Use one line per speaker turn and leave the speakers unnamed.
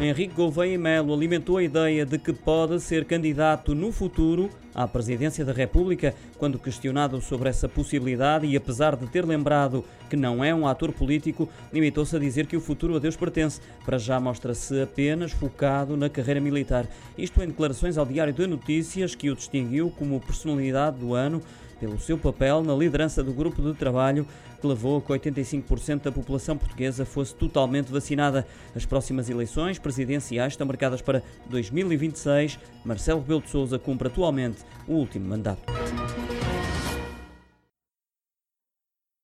Henrique Gouveia Melo alimentou a ideia de que pode ser candidato no futuro à presidência da República, quando questionado sobre essa possibilidade e apesar de ter lembrado que não é um ator político, limitou-se a dizer que o futuro a Deus pertence. Para já mostra-se apenas focado na carreira militar. Isto em declarações ao Diário de Notícias, que o distinguiu como personalidade do ano pelo seu papel na liderança do grupo de trabalho que levou a que 85% da população portuguesa fosse totalmente vacinada. As próximas eleições presidenciais estão marcadas para 2026. Marcelo Rebelo de Sousa cumpre atualmente o último mandato.